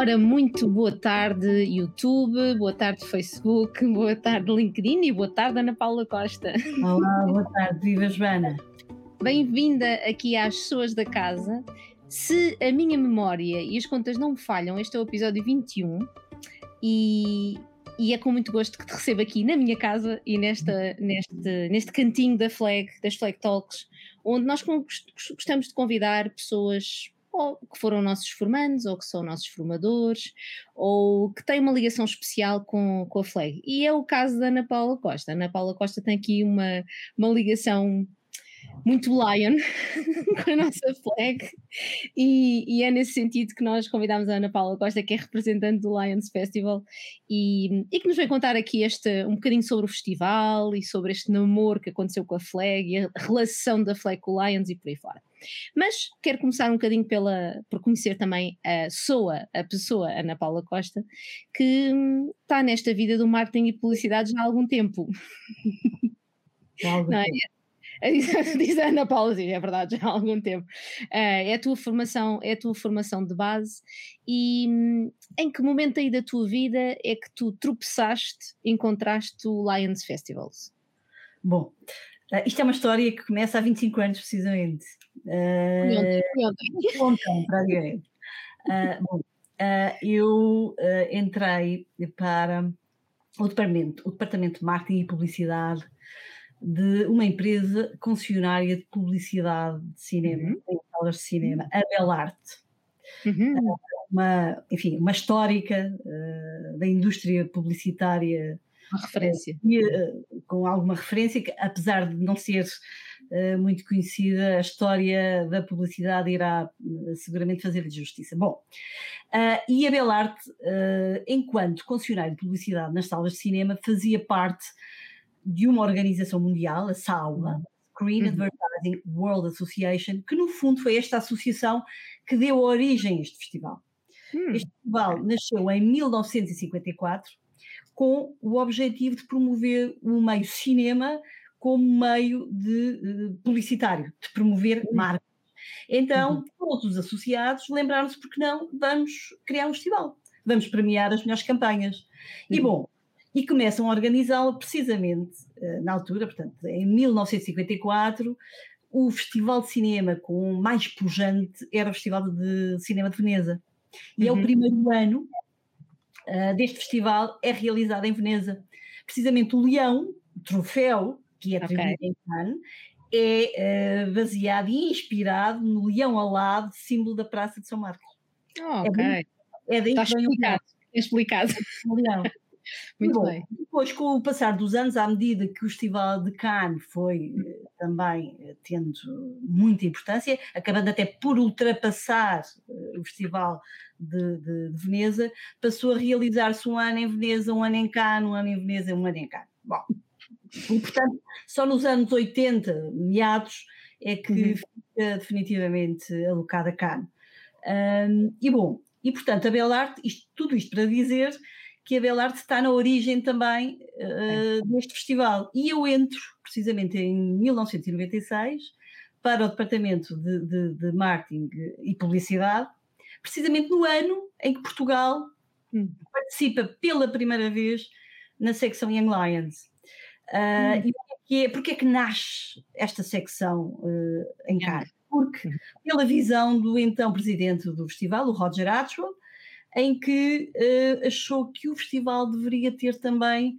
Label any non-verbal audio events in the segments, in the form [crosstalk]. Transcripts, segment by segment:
Ora, muito boa tarde, YouTube, boa tarde, Facebook, [laughs] boa tarde, LinkedIn e boa tarde, Ana Paula Costa. Olá, boa tarde, viva Joana. Bem-vinda aqui às pessoas da casa. Se a minha memória e as contas não me falham, este é o episódio 21 e, e é com muito gosto que te recebo aqui na minha casa e nesta, neste, neste cantinho da Flag, das Flag Talks, onde nós gostamos de convidar pessoas ou que foram nossos formandos, ou que são nossos formadores, ou que têm uma ligação especial com, com a FLEG. E é o caso da Ana Paula Costa. A Ana Paula Costa tem aqui uma, uma ligação muito Lion [laughs] com a nossa flag e, e, é nesse sentido que nós convidamos a Ana Paula Costa, que é representante do Lions Festival e, e, que nos vai contar aqui este, um bocadinho sobre o festival e sobre este namoro que aconteceu com a flag e a relação da flag com o Lions e por aí fora. Mas quero começar um bocadinho pela, por conhecer também a SOA, a pessoa Ana Paula Costa, que está nesta vida do marketing e publicidade já há algum tempo. Há algum é? tempo. [laughs] diz a Ana Paula, sim, é verdade, [laughs] já há algum tempo. Uh, é a tua formação, é a tua formação de base e hum, em que momento aí da tua vida é que tu tropeçaste, encontraste o Lions Festivals? Bom, uh, isto é uma história que começa há 25 anos precisamente. Uh, [laughs] ontem, praticamente. Uh, bom, uh, eu entrei para o departamento, o departamento de marketing e publicidade de uma empresa concessionária de publicidade de cinema, uhum. em salas de cinema, a Belarte. Uhum. Uma, enfim, uma histórica uh, da indústria publicitária. Uma referência. Uh, com alguma referência, que apesar de não ser uh, muito conhecida, a história da publicidade irá seguramente fazer-lhe justiça. Bom, e a Belarte, enquanto concessionária de publicidade nas salas de cinema, fazia parte de uma organização mundial, a SAWA, Screen uhum. Advertising World Association, que no fundo foi esta associação que deu origem a este festival. Uhum. Este festival nasceu em 1954 com o objetivo de promover o meio cinema como meio de uh, publicitário, de promover uhum. marcas. Então, uhum. todos os associados lembraram-se, porque não, vamos criar um festival, vamos premiar as melhores campanhas. E uhum. bom, e começam a organizá-la precisamente uh, na altura, portanto, em 1954, o Festival de Cinema com mais pujante era o Festival de Cinema de Veneza. E uhum. é o uhum. primeiro ano uh, deste festival, é realizado em Veneza. Precisamente o Leão, o troféu, que é atribuído okay. em Cannes, é uh, baseado e inspirado no leão alado, símbolo da Praça de São Marcos. Oh, ok. É, é daí Está que vem explicado. O explicado. O leão. Muito Bom, bem. Depois, com o passar dos anos, à medida que o Festival de Cannes foi eh, também eh, tendo muita importância, acabando até por ultrapassar eh, o Festival de, de, de Veneza, passou a realizar-se um ano em Veneza, um ano em Cannes, um ano em Veneza, um ano em Cannes. Bom, e portanto, só nos anos 80, meados, é que uhum. fica definitivamente alocada Cannes. Um, e bom, e portanto, a Belarte, isto, tudo isto para dizer que a Belarte está na origem também uh, deste festival. E eu entro, precisamente em 1996, para o Departamento de, de, de Marketing e Publicidade, precisamente no ano em que Portugal hum. participa pela primeira vez na secção Young Lions. Uh, hum. E porque é, que nasce esta secção uh, em Cannes? Porque, pela visão do então presidente do festival, o Roger Atwell, em que uh, achou que o festival deveria ter também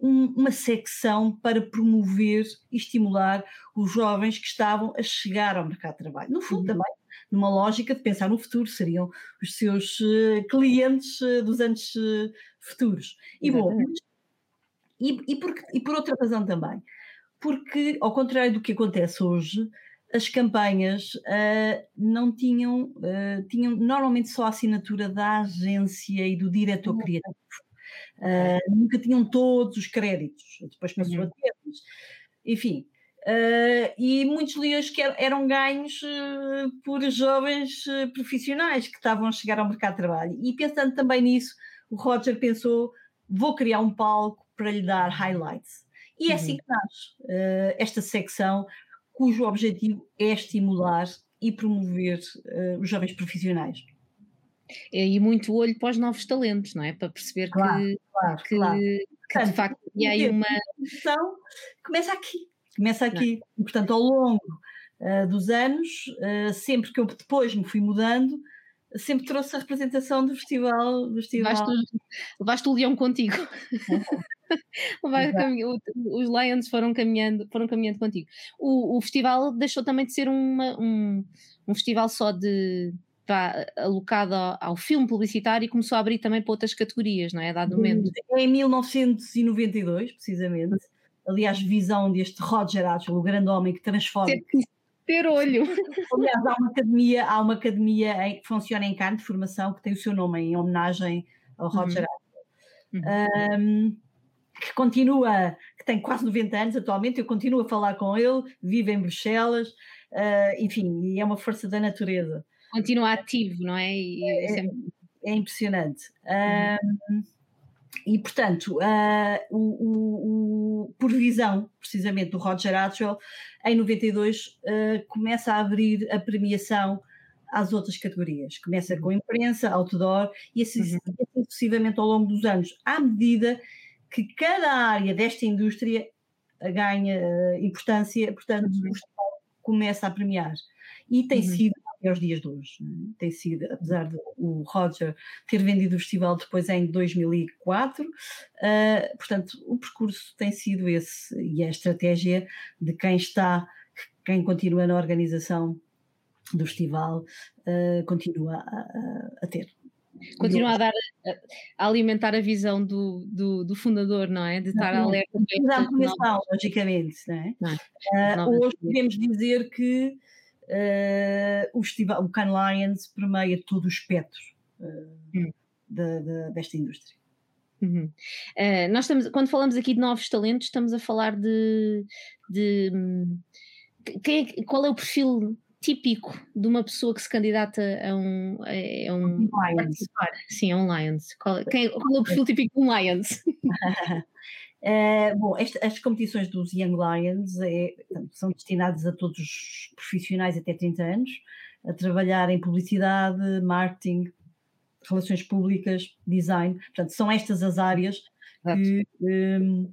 um, uma secção para promover e estimular os jovens que estavam a chegar ao mercado de trabalho. No fundo, uhum. também, numa lógica de pensar no futuro, seriam os seus uh, clientes uh, dos anos futuros. E bom, e, e, por, e por outra razão também, porque, ao contrário do que acontece hoje, as campanhas uh, não tinham, uh, tinham normalmente só a assinatura da agência e do diretor criativo. Uh, nunca tinham todos os créditos, depois passou uhum. a ter, enfim. e muitos leões que eram ganhos por jovens profissionais que estavam a chegar ao mercado de trabalho. E pensando também nisso, o Roger pensou: vou criar um palco para lhe dar highlights. E é assim uhum. que nasce esta secção cujo objetivo é estimular e promover uh, os jovens profissionais. E muito olho para os novos talentos, não é? Para perceber claro, que, claro, que, claro. que Portanto, de facto e aí uma. Então, começa aqui, começa aqui. E, portanto, ao longo uh, dos anos, uh, sempre que eu depois me fui mudando, sempre trouxe a representação do festival. Do festival. Levaste, levaste o leão contigo. [laughs] os Lions foram caminhando, foram caminhando contigo. O, o festival deixou também de ser uma, um, um festival só de pá, alocado ao, ao, filme publicitário e começou a abrir também para outras categorias, não é? Dado momento. Em 1992, precisamente. Aliás, visão deste Roger Atchell, o grande homem que transforma. Ter, olho. [laughs] Aliás, há uma academia, há uma academia que funciona em Cannes de formação que tem o seu nome em homenagem ao Roger uhum. Atchell. Uhum. Um, que continua, que tem quase 90 anos atualmente, eu continuo a falar com ele, vive em Bruxelas, uh, enfim, e é uma força da natureza. Continua ativo, não é? é, é, é, impressionante. Uhum. Um, e, portanto, uh, o, o, o, por visão, precisamente, do Roger Atwell, em 92 uh, começa a abrir a premiação às outras categorias. Começa com imprensa, outdoor, e assim, uhum. assim sucessivamente ao longo dos anos, à medida que cada área desta indústria ganha uh, importância, portanto, uhum. o Estado começa a premiar. E tem uhum. sido até aos dias de hoje. Né? Tem sido, apesar de o Roger ter vendido o festival depois em 2004, uh, eh, portanto, o percurso tem sido esse e a estratégia de quem está, quem continua na organização do festival, uh, continua a, a, ter. Continua a dar a, alimentar a visão do, do, do, fundador, não é? De estar alerta. Da começar, logicamente, não é? Não, uh, hoje podemos dizer que uh, o, festival, o Cannes Lions permeia todo o espectro uh, hum. de, de, desta indústria. Uhum. Uh, nós estamos, quando falamos aqui de novos talentos, estamos a falar de, de hum, quem é, qual é o perfil típico de uma pessoa que se candidata a um. A um, um Lions. Sim, a um Lions. Qual, quem, qual é o [laughs] perfil típico de um Lions? [laughs] Uh, bom, esta, as competições dos Young Lions é, são destinadas a todos os profissionais até 30 anos, a trabalhar em publicidade, marketing, relações públicas, design. Portanto, são estas as áreas que, um,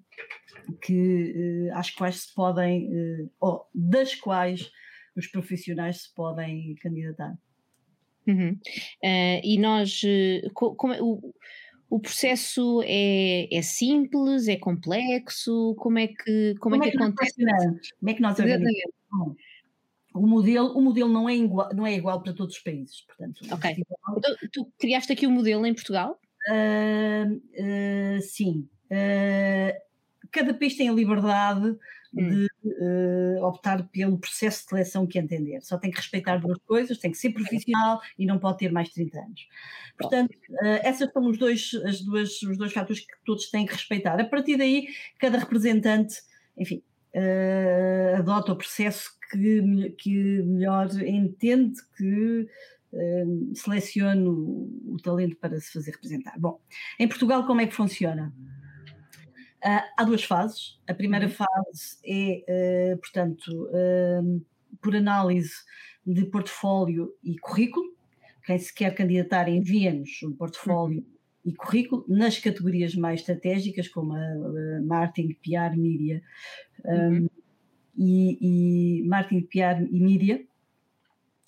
que uh, às quais se podem, ou das quais os profissionais se podem candidatar. Uhum. Uh, e nós, uh, como, é, o, processo é, é, simples, é complexo? Como é que, como, é como é que, que acontece? Como é que nós organizamos? O modelo, o modelo não, é igual, não é igual para todos os países. Portanto, ok. Então, tu criaste aqui o um modelo em Portugal? Uh, sim. cada país tem a liberdade. De uh, optar pelo processo de seleção que entender. Só tem que respeitar duas coisas, tem que ser profissional e não pode ter mais de 30 anos. Portanto, uh, esses são os dois, as duas, os dois fatores que todos têm que respeitar. A partir daí, cada representante, enfim, uh, adota o processo que, que melhor entende que selecione o, o, talento para se fazer representar. Bom, em Portugal como é que funciona? Uh, há duas fases. A primeira uhum. fase é, uh, portanto, uh, por análise de portfólio e currículo. Quem se quer candidatar envia-nos um portfólio uhum. e currículo nas categorias mais estratégicas, como a, marketing, PR, mídia. Um, uhum. e, e marketing, PR e mídia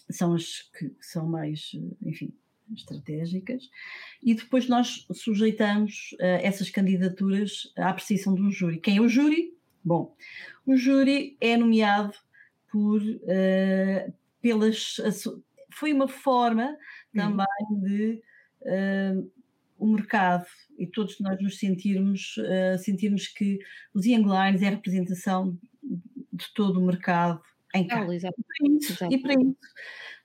são as que são mais, enfim, estratégicas, e depois nós sujeitamos uh, essas candidaturas à apreciação de um júri. Quem é o júri? Bom, o júri é nomeado por, uh, pelas. Foi uma forma também uhum. de uh, o mercado e todos nós nos sentirmos, sentirmos que os Young Lines é a representação de todo o mercado em casa. Oh, e para isso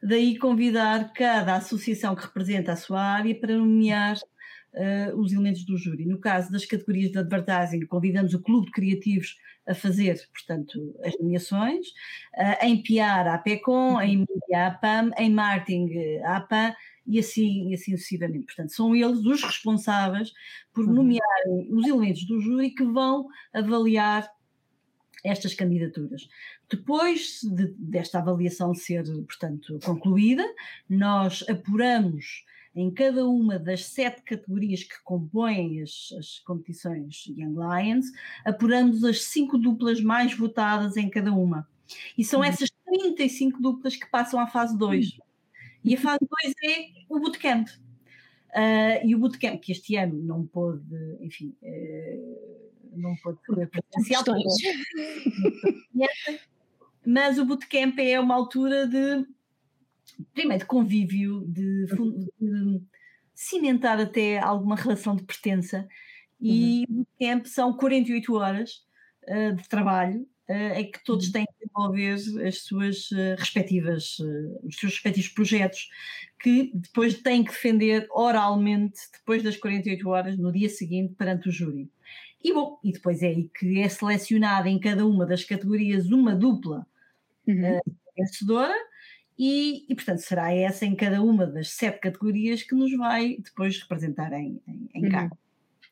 Daí convidar cada associação que representa a sua área para nomear uh, os elementos do júri. No caso das categorias de advertising, convidamos o Clube de Criativos a fazer, portanto, as nomeações. Uh, em PR, a PECOM, em Mídia, a PAM, em Marketing, a APAM e assim, e assim sucessivamente. Portanto, são eles os responsáveis por uhum. nomearem os elementos do júri que vão avaliar estas candidaturas. Depois de, desta avaliação ser, portanto, concluída, nós apuramos em cada uma das sete categorias que compõem as, as competições Young Lions, apuramos as cinco duplas mais votadas em cada uma. E são uhum. essas 35 duplas que passam à fase 2. Uhum. E a fase 2 é o bootcamp. Uh, e o bootcamp, que este ano não pôde, enfim, uh, não pôde ser presencial, mas o bootcamp é uma altura de, primeiro, de convívio, de, de cimentar até alguma relação de pertença, e uhum. o bootcamp são 48 horas uh, de trabalho é que todos uhum. têm que desenvolver as suas eh, respectivas, eh, os seus respectivos projetos, que depois têm que defender oralmente, depois das 48 horas, no dia seguinte, perante o júri. E bom, e depois é aí que é selecionada em cada uma das categorias uma dupla uhum. uh, vencedora, e, e, portanto será essa em cada uma das sete categorias que nos vai depois representar em, em, em uhum.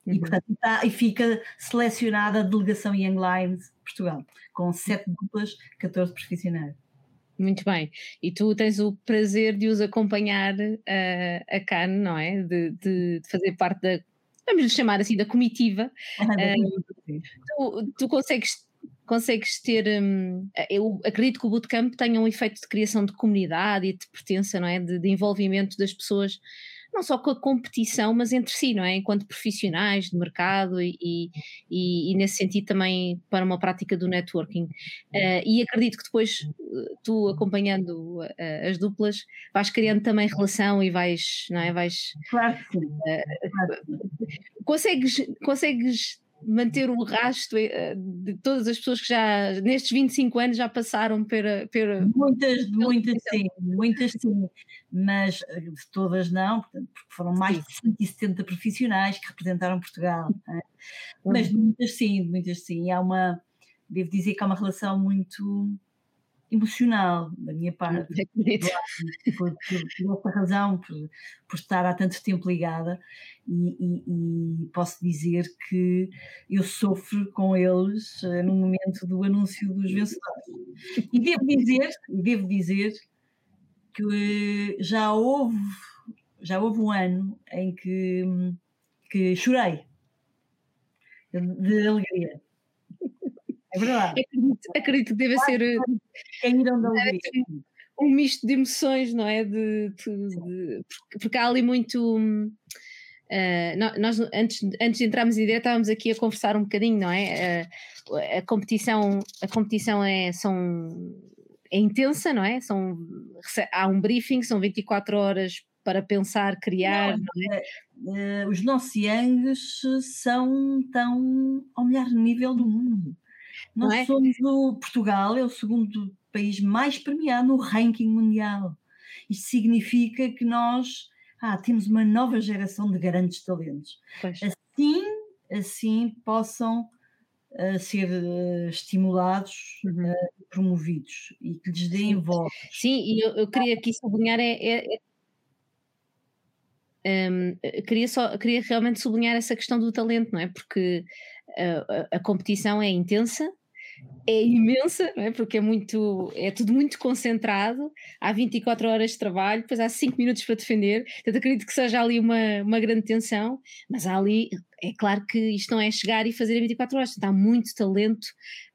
E, portanto, tá, e fica selecionada a delegação Young Lions Portugal, com sete duplas, 14 profissionais. Muito bem. E tu tens o prazer de os acompanhar uh, a CAN, não é? De, de, de, fazer parte da, vamos lhe chamar assim, da comitiva. [laughs] Uh, tu, tu consegues consegues ter. Um, eu acredito que o bootcamp tenha um efeito de criação de comunidade e de pertença, não é? De, de envolvimento das pessoas não só com a competição, mas entre si, não é? Enquanto profissionais de mercado e, e, e nesse sentido também para uma prática do networking. Uh, e acredito que depois eh, tu acompanhando uh, as duplas vais criando também relação e vais, não é? Vais. Claro. Uh, consegues, consegues manter o rastro eh, de todas as pessoas que já nestes 25 anos já passaram pela. pela muitas, muitas sim, muitas sim, mas eh, de todas não, porque foram mais de 170 profissionais que representaram Portugal. É? Mas muitas sim, muitas sim. Há uma, devo dizer que há uma relação muito emocional da minha parte, por, por, por essa razão, por, por, estar há tanto tempo ligada, e, e, e, posso dizer que eu sofro com eles uh, no momento do anúncio dos vencedores. E devo dizer, devo dizer que já houve, já houve um ano em que, que chorei de alegria. É verdade. Acredito, acredito que deve ser. Caíram da um misto de emoções, não é? De, de, de porque há ali muito. Uh, nós antes, antes de entrarmos em direto estávamos aqui a conversar um bocadinho, não é? Uh, a competição, a competição é, são, é intensa, não é? São, há um briefing, são 24 horas para pensar, criar. Não, não é? uh, os nossos Yangs são tão ao melhor nível do mundo. Nós é? somos o Portugal, é o segundo país mais premiado no ranking mundial. Isto significa que nós ah, temos uma nova geração de grandes talentos. Pois. Assim, assim possam uh, ser uh, estimulados uhum. uh, promovidos e que lhes deem voz. Sim, e eu, eu, queria aqui sublinhar é, é, é um, queria, só, queria realmente sublinhar essa questão do talento, não é? Porque a, a competição é intensa, é imensa, é? porque é muito, é tudo muito concentrado, há 24 horas de trabalho, depois há 5 minutos para defender, portanto acredito que seja ali uma, uma grande tensão, mas há ali, é claro que isto não é chegar e fazer em 24 horas, está muito talento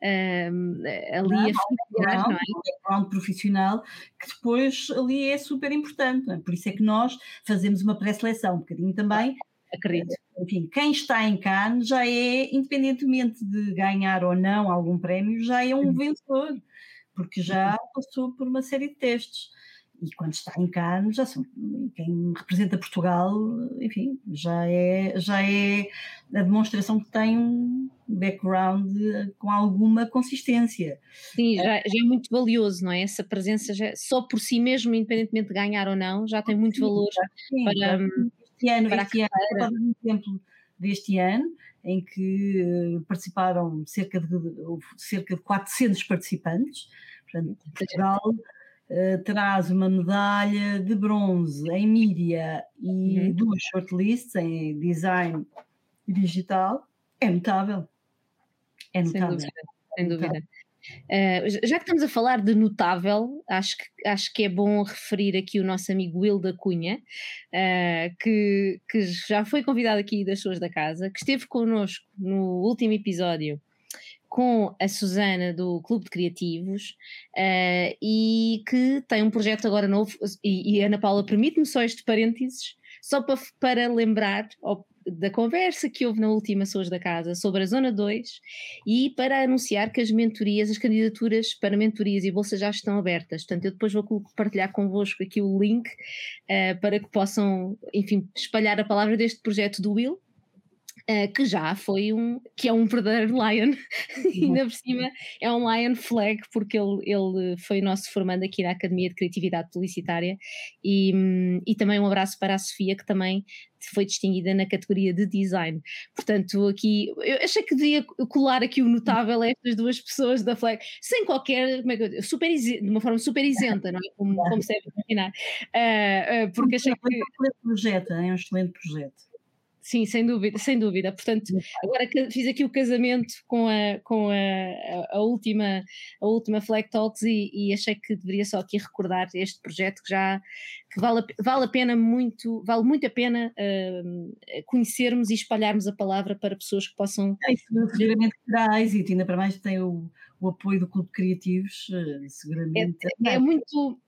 um, ali não, a ficar, não, é? um profissional que depois ali é super importante, é? por isso é que nós fazemos uma pré-seleção, um bocadinho também Acredito. Enfim, quem está em Cannes já é, independentemente de ganhar ou não algum prémio, já é um vencedor, porque já passou por uma série de testes. E quando está em Cannes, já são, quem representa Portugal, enfim, já é, já é a demonstração que tem um background com alguma consistência. Sim, já, já é muito valioso, não é? Essa presença já, só por si mesmo, independentemente de ganhar ou não, já tem muito sim, valor sim, para, este ano, este ano, um exemplo deste ano, em que uh, participaram cerca de, cerca de 400 participantes. Portanto, Portugal uh, traz uma medalha de bronze em mídia e uhum. duas shortlists em design digital. É notável. É notável. Sem dúvida. Sem dúvida. Uh, já que estamos a falar de notável, acho que, acho que é bom referir aqui o nosso amigo Will da Cunha, uh, que, que já foi convidado aqui das pessoas da casa, que esteve connosco no último episódio com a Susana do Clube de Criativos uh, e que tem um projeto agora novo. E, e Ana Paula, permite-me só este parênteses, só para, para lembrar da conversa que houve na última Pessoas da Casa sobre a Zona 2 e para anunciar que as mentorias, as candidaturas para mentorias e bolsas já estão abertas. Portanto, eu depois vou partilhar convosco aqui o link uh, para que possam, enfim, espalhar a palavra deste projeto do Will Uh, que já foi um, que é um verdadeiro Lion, [laughs] e ainda por cima é um Lion Flag, porque ele, ele foi nosso formando aqui na Academia de Criatividade Publicitária, e, e também um abraço para a Sofia, que também foi distinguida na categoria de design. Portanto, aqui, eu achei que devia colar aqui o notável a estas duas pessoas da Flag, sem qualquer, como é que eu, super, de uma forma super isenta, não é? Como, como se deve imaginar, uh, uh, porque achei que... É um excelente projeto, é um excelente projeto. Sim, sem dúvida, sem dúvida. Portanto, agora fiz aqui o casamento com a, com a, a última, a última Flag Talks e, e, achei que deveria só aqui recordar este projeto que já que vale, vale a pena muito, vale muito a pena uh, conhecermos e espalharmos a palavra para pessoas que possam. É, isso seguramente terá êxito, ainda para mais tem o, o apoio do Clube de Criativos, uh, seguramente. É, é muito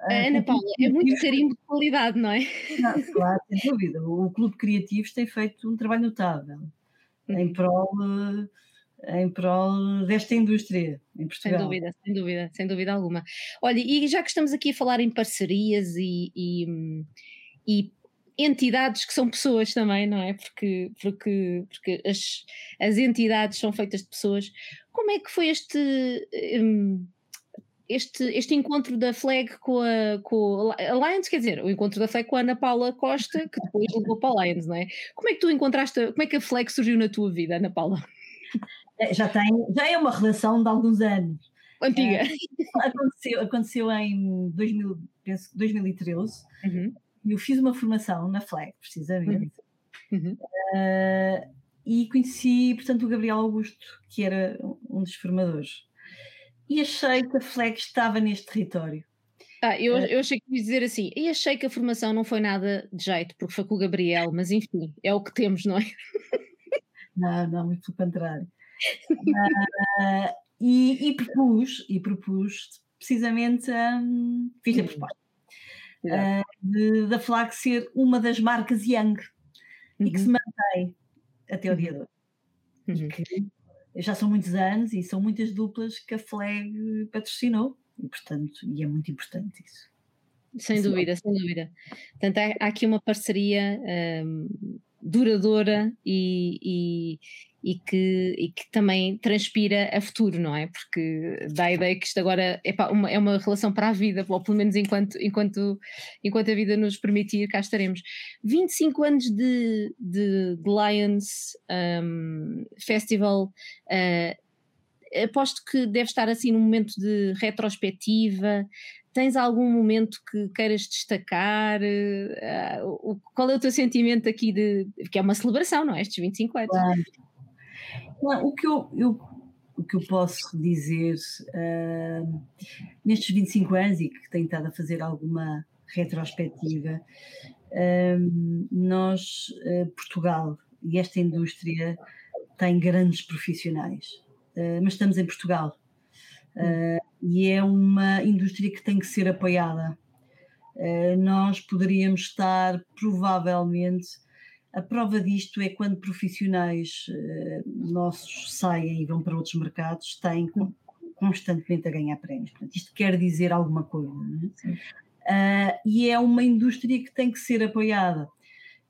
Ana Paula, é muito carinho de qualidade, não é? Não, claro, sem dúvida. O Clube Criativos tem feito um trabalho notável em prol, em prol desta indústria em Portugal. Sem dúvida, sem dúvida, sem dúvida alguma. Olha, e já que estamos aqui a falar em parcerias e, e, e entidades que são pessoas também, não é? Porque, porque, porque as, as entidades são feitas de pessoas. Como é que foi este. Um, este, este encontro da Flag com a, com a Lions, quer dizer, o encontro da Flag com a Ana Paula Costa, que depois levou para a Lions, não é? Como é que tu encontraste, como é que a Flag surgiu na tua vida, Ana Paula? É, já tem, já é uma relação de alguns anos. Antiga. É, aconteceu, aconteceu em 2000, penso, 2013. Uhum. Eu fiz uma formação na Flag, precisamente. Uhum. Uhum. Uh, e conheci, portanto, o Gabriel Augusto, que era um dos formadores e achei que a FLEG estava neste território. Ah, eu, eh, eu achei que ia dizer assim, e achei que a formação não foi nada de jeito, porque foi com o Gabriel, mas enfim, é o que temos, não é? [laughs] Não, não, muito pelo contrário. uh, e, e, propus, e propus precisamente, um, fiz a proposta, de, da FLAG ser uma das marcas Young uhum. e que se uhum. mantém até o dia de hoje. Uhum. Que já são muitos anos e são muitas duplas que a Flag patrocinou, e portanto, e é muito importante isso. Sem dúvida, sem dúvida. Portanto, há, há aqui uma parceria um, duradoura e, e, e, que, e que também transpira a futuro, não é? Porque dá a ideia que isto agora é, uma, é uma relação para a vida, ou pelo menos enquanto, enquanto, enquanto a vida nos permitir, cá estaremos. 25 anos de, de, de Lions um, Festival. Uh, aposto que deve estar assim num momento de retrospectiva, Tens algum momento que queiras destacar? Uh, qual é o teu sentimento aqui de. que é uma celebração, não é? Estes 25 anos. Claro. O, que eu, eu, o que eu posso dizer uh, nestes 25 anos e que tenho estado a fazer alguma retrospectiva, uh, nós, Portugal e esta indústria tem grandes profissionais, mas estamos em Portugal Uh, e é uma indústria que tem que ser apoiada. Uh, nós poderíamos estar, provavelmente, a prova disto é quando profissionais uh, nossos saem e vão para outros mercados, têm constantemente a ganhar prémios. Portanto, isto quer dizer alguma coisa. É? e é uma indústria que tem que ser apoiada.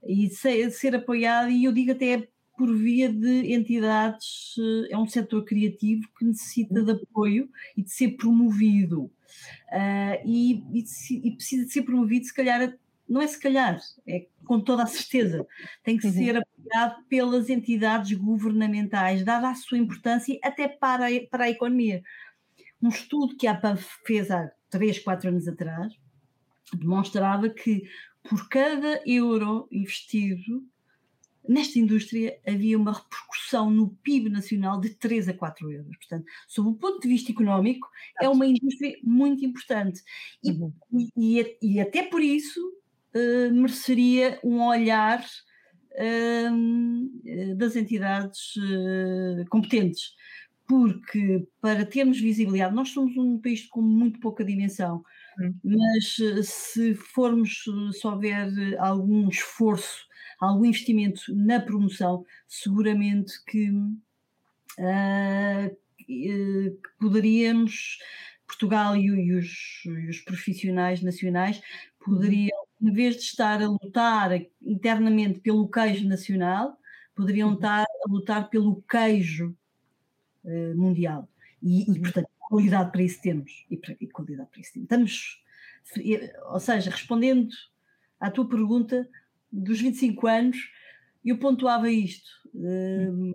E ser, ser apoiada, e eu digo até por via de entidades, eh, é um setor criativo que necessita de apoio e de ser promovido. Uh, e, e, e, precisa de ser promovido, se calhar, não é se calhar, é com toda a certeza, tem que uhum. ser apoiado pelas entidades governamentais, dada a sua importância até para a, para a economia. Um estudo que a APA fez há 3, 4 anos atrás demonstrava que por cada euro investido nesta indústria havia uma repercussão no PIB nacional de 3 a 4 euros. Portanto, sob o ponto de vista económico, é uma indústria muito importante. E, uhum. e, e até por isso uh, mereceria um olhar uh, das entidades uh, competentes. Porque para termos visibilidade, nós somos um país com muito pouca dimensão, uhum. mas se formos, se houver algum esforço algum investimento na promoção, seguramente que, que poderíamos, Portugal e, os, e, os, profissionais nacionais poderiam, em vez de estar a lutar internamente pelo queijo nacional, poderiam uhum. estar a lutar pelo queijo uh, mundial. E, e, portanto, qualidade para isso temos. E, para, e qualidade para isso temos. Estamos, ou seja, respondendo à tua pergunta, dos 25 anos, eu pontuava isto. Uh,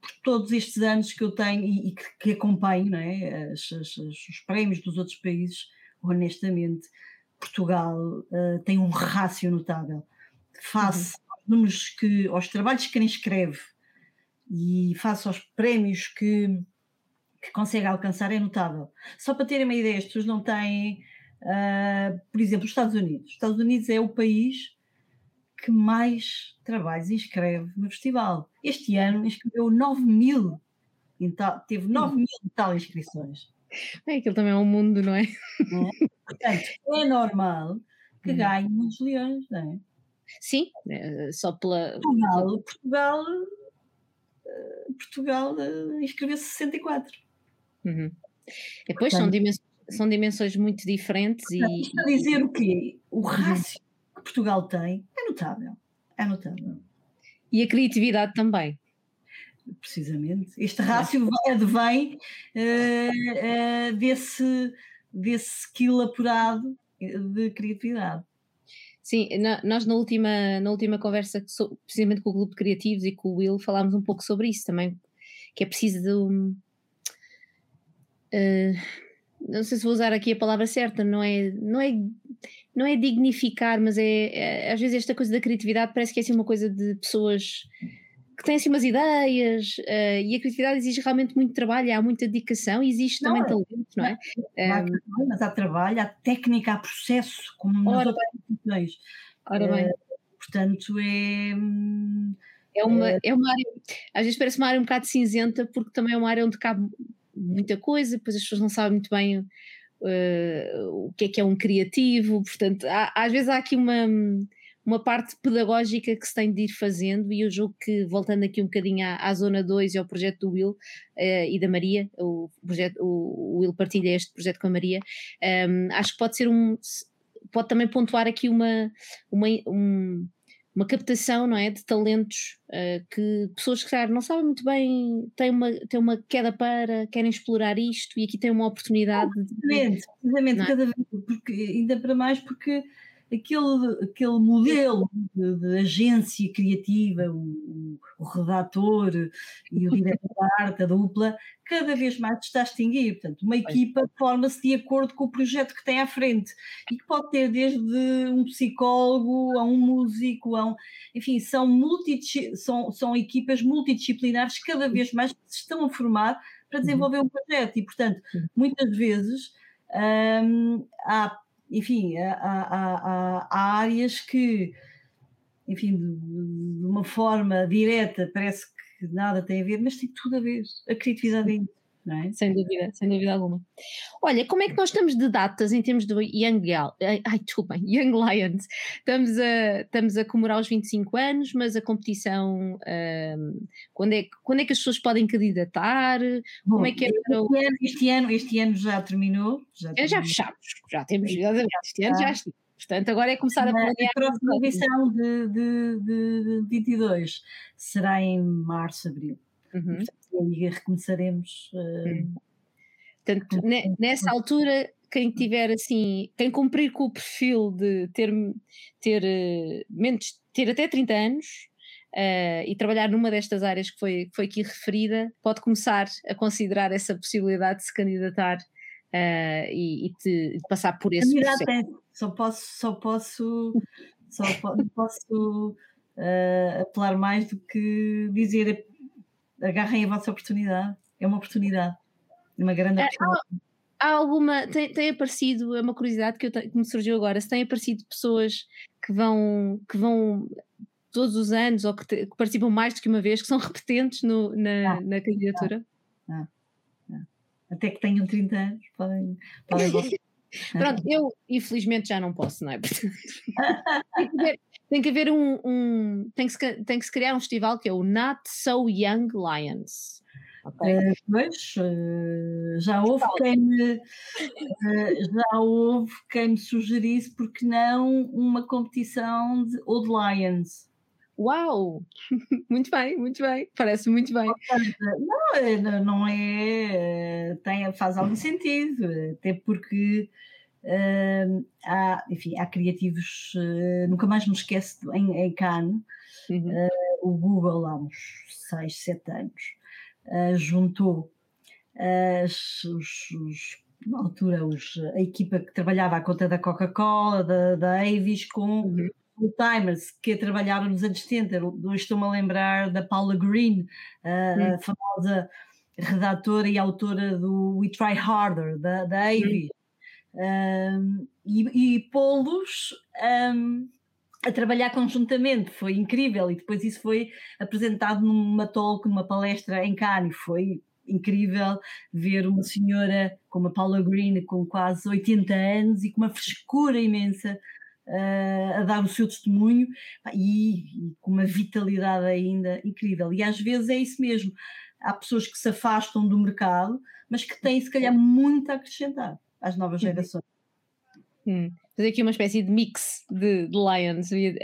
por todos estes anos que eu tenho e, e que, que, acompanho é? As, as, os prémios dos outros países, honestamente, Portugal uh, tem um rácio notável face uhum. aos números que, aos trabalhos que quem escreve e face aos prémios que, que consegue alcançar, é notável. Só para terem uma ideia, as pessoas não têm, uh, por exemplo, os Estados Unidos. Os Estados Unidos é o país que mais trabalhos inscreve no festival. Este ano inscreveu 9 mil, teve 9 mil e tal inscrições. É, aquilo também é um mundo, não é? é? [laughs] Portanto, é normal que uhum. ganhe muitos leões, não é? Sim, é, só pela. Portugal, Portugal, Portugal eh, inscreveu 64. Uhum. Depois Portanto, são, dimensões, são dimensões muito diferentes portanto, e. Isto a dizer o quê? O uhum. rácio que Portugal tem é notável. É notável. E a criatividade também. Precisamente. Este rácio advém uh, uh, desse, desse skill apurado de criatividade. Sim, nós na última, na última conversa, precisamente com o Grupo de Criativos e com o Will, falámos um pouco sobre isso também, que é preciso de um, uh, não sei se vou usar aqui a palavra certa, não é, não é não é dignificar, mas é, é, às vezes esta coisa da criatividade parece que é assim uma coisa de pessoas que têm assim umas ideias uh, e a criatividade exige realmente muito trabalho, há muita dedicação e existe não, também é, talento, não é? Há, um, mas há trabalho, há técnica, há processo, como nas outras instituições. Ora bem. Uh, portanto, é. É uma, é, é uma área, às vezes parece uma área um bocado cinzenta, porque também é uma área onde cabe muita coisa, depois as pessoas não sabem muito bem uh, o que é que é um criativo, portanto, há, às vezes há aqui uma, uma parte pedagógica que se tem de ir fazendo, e eu julgo que, voltando aqui um bocadinho à, à Zona 2 e ao projeto do Will uh, e da Maria, o, projeto, o, o, Will partilha este projeto com a Maria, um, ehm, acho que pode ser um. pode também pontuar aqui uma, uma um, uma captação não é, de talentos uh, que pessoas que não sabem muito bem, têm uma, têm uma queda para, querem explorar isto e aqui têm uma oportunidade. Precisamente, precisamente é? cada vez, porque, ainda para mais porque aquele, aquele modelo de, de agência criativa, o, o, redator e o diretor da arte, a dupla, cada vez mais está a extinguir. Portanto, uma equipa forma-se de acordo com o projeto que tem à frente e que pode ter desde um psicólogo a um músico, a um, enfim, são, multi, são, são equipas multidisciplinares cada vez mais que se estão a formar para uhum. desenvolver um projeto e, portanto, muitas vezes hum, há enfim, há, há, há, áreas que, enfim, de, de, uma forma direta parece que nada tem a ver, mas tem tudo a ver. A criatividade é. É? Sem dúvida, sem dúvida alguma. Olha, como é que nós estamos de datas em termos do Young Gal, ai, desculpem, [laughs] Young Lions? Estamos a, estamos a comemorar os 25 anos, mas a competição, um, quando, é, quando é que as pessoas podem candidatar? Bom, como é que é este, ano, este, ano, este ano já terminou. Já, terminou. já fechamos, já temos, este ano já está. Portanto, agora é começar a planear. A próxima edição de, de, de, de 22 será em março, abril. Uhum. Portanto, e aí recomeçaremos. Uh, Portanto, nessa altura, quem tiver assim, quem cumprir com o perfil de ter, ter, uh, menos, ter até 30 anos uh, e trabalhar numa destas áreas que foi, que foi aqui referida, pode começar a considerar essa possibilidade de se candidatar uh, e, e de, de, passar por esse processo. Só posso, só posso, só posso uh, apelar mais do que dizer agarrem a vossa oportunidade. É uma oportunidade, uma grande é, oportunidade. Há, há alguma, tem, tem, aparecido, é uma curiosidade que, eu, que me surgiu agora, se têm aparecido pessoas que vão, que vão todos os anos ou que, te, que, participam mais do que uma vez, que são [laughs] repetentes no, na, ah, na candidatura? Ah, ah, Até que tenham 30 anos, podem. podem [laughs] Pronto, eu infelizmente já não posso, não é? tem, que haver, tem que haver um. um tem, que se, tem que se criar um festival que é o Not So Young Lions. Okay. Uh, mas uh, já houve quem me uh, já houve quem me sugerisse porque não uma competição de Old Lions. Uau! [laughs] Muito bem, muito bem, parece muito bem. Não, não é, tem, faz algum sentido, até porque uh, há, enfim, há criativos, uh, nunca mais me esqueço em, em Cannes, uhum. uh, o Google há uns 6, 7 anos juntou os, os na altura os, a equipa que trabalhava à conta da Coca-Cola, da, da Avis, com uhum full-timers que trabalharam nos anos 70. Hoje estou-me a lembrar da Paula Green, a, famosa redatora e autora do We Try Harder, da, da Avey. Um, e, e pô-los um, a trabalhar conjuntamente. Foi incrível. E depois isso foi apresentado numa talk, numa palestra em Cannes, foi incrível ver uma senhora como a Paula Green com quase 80 anos e com uma frescura imensa uh, a dar o seu testemunho. E, e, com uma vitalidade ainda incrível. E às vezes é isso mesmo. Há pessoas que se afastam do mercado, mas que têm, se calhar, muito a acrescentar às novas uhum. gerações. Hum. Fazer aqui uma espécie de mix de, de Lions havia,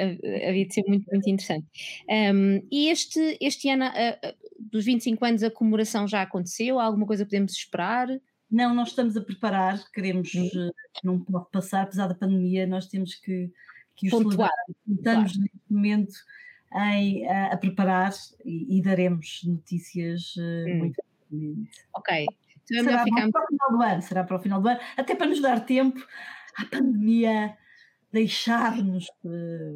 havia de ser muito, muito interessante. Um, e este, este ano, uh, dos 25 anos, a comemoração já aconteceu? Há alguma coisa podemos esperar? Não, nós estamos a preparar, queremos, uhum. não pode passar, apesar da pandemia, nós temos que, que os Pontuar. Estamos claro. neste momento em, a, a preparar e, e, daremos notícias uh, muito rapidamente. Ok. Então, será para o final do ano, será para o final do ano, até para nos dar tempo à pandemia deixar-nos. Uh,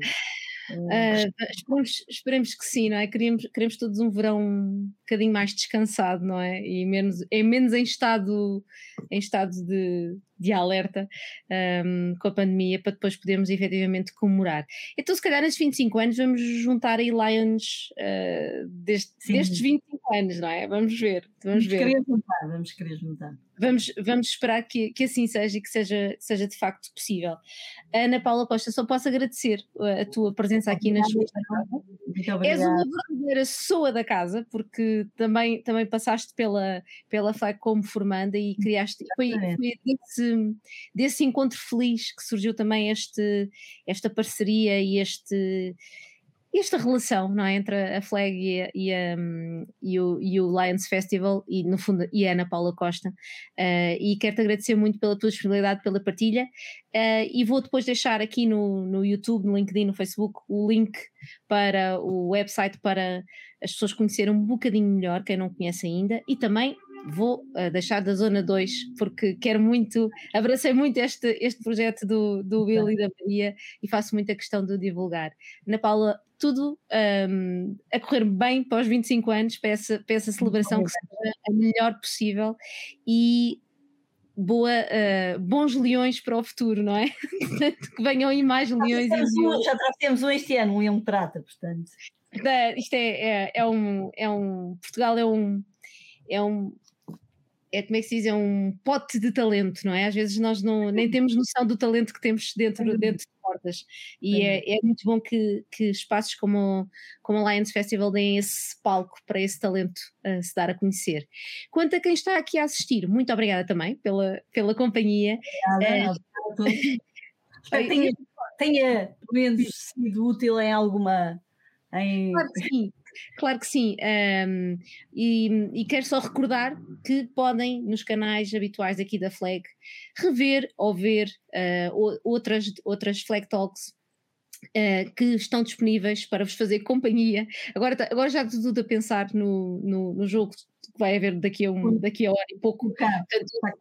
Uh, esperemos, esperemos, que sim, não é? Queremos, queremos todos um verão um bocadinho mais descansado, não é? E menos, é menos em estado, em estado de, de alerta um, com a pandemia para depois podermos efetivamente comemorar. Então, se calhar, nesses 25 anos, vamos juntar aí Lions uh, deste, destes 25 anos, não é? Vamos ver. Vamos, vamos ver. querer juntar, vamos querer juntar. Vamos, vamos esperar que, que assim seja e que seja, que seja de facto possível. Ana Paula Costa, só posso agradecer a tua presença aqui nas suas És uma verdadeira pessoa da casa, porque também, também passaste pela, pela FLAG como formanda e criaste. Foi, foi desse, desse encontro feliz que surgiu também este, esta parceria e este esta relação não é, entre a Flag e, a, e, a, e, o, e, o, Lions Festival e no fundo e a Ana Paula Costa. Uh, e quero-te agradecer muito pela tua disponibilidade, pela partilha. Uh, e vou depois deixar aqui no, no YouTube, no LinkedIn, no Facebook o link para o website para as pessoas conhecerem um bocadinho melhor, quem não conhece ainda e também vou uh, deixar da Zona 2 porque quero muito, abracei muito este, este projeto do, do Will e da Maria e faço muita questão de divulgar. Ana Paula, tudo um, a correr bem para os 25 anos, para essa, para essa celebração que seja a melhor possível e boa, uh, bons leões para o futuro, não é? [laughs] que venham aí mais leões. Já, um, já temos um este ano, um leão prata, portanto. isto é, é, é, um, é um. Portugal é um. É um, é como é que se diz, é um pote de talento, não é? Às vezes nós não, nem temos noção do talento que temos dentro, dentro de portas. E é, é, muito bom que, que espaços como, como a Lions Festival deem esse palco para esse talento uh, se dar a conhecer. Quanto a quem está aqui a assistir, muito obrigada também pela, pela companhia. Obrigada, uh, [laughs] Espero que tenha, tenha pelo menos sido útil em alguma. Em... Claro que sim. Claro que sim. Um, e, e, quero só recordar que podem, nos canais habituais aqui da Flag, rever ou ver uh, outras, outras Flag Talks. Uh, que estão disponíveis para vos fazer companhia. Agora, tá, agora já estou tudo a pensar no, no, no, jogo que vai haver daqui a, um, daqui a hora e pouco. Portanto,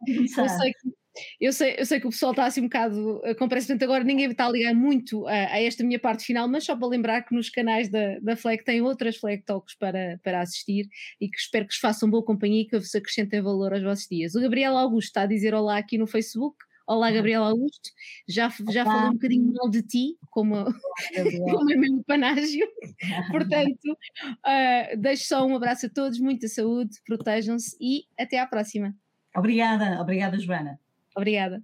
eu, sei que, Eu sei, eu sei que o pessoal está assim um bocado uh, com pressa, portanto agora ninguém está a ligar muito a, a, esta minha parte final, mas só para lembrar que nos canais da, da FLEG tem outras FLEG Talks para, para assistir e que espero que vos façam boa companhia e que vos acrescentem valor aos vossos dias. O Gabriel Augusto está a dizer olá aqui no Facebook. Olá, Gabriel Augusto. Já, já falei um bocadinho mal de ti, como, [laughs] como é meu panágio. [laughs] Portanto, uh, deixo só um abraço a todos, muita saúde, protejam-se e até à próxima. Obrigada, obrigada, Joana. Obrigada.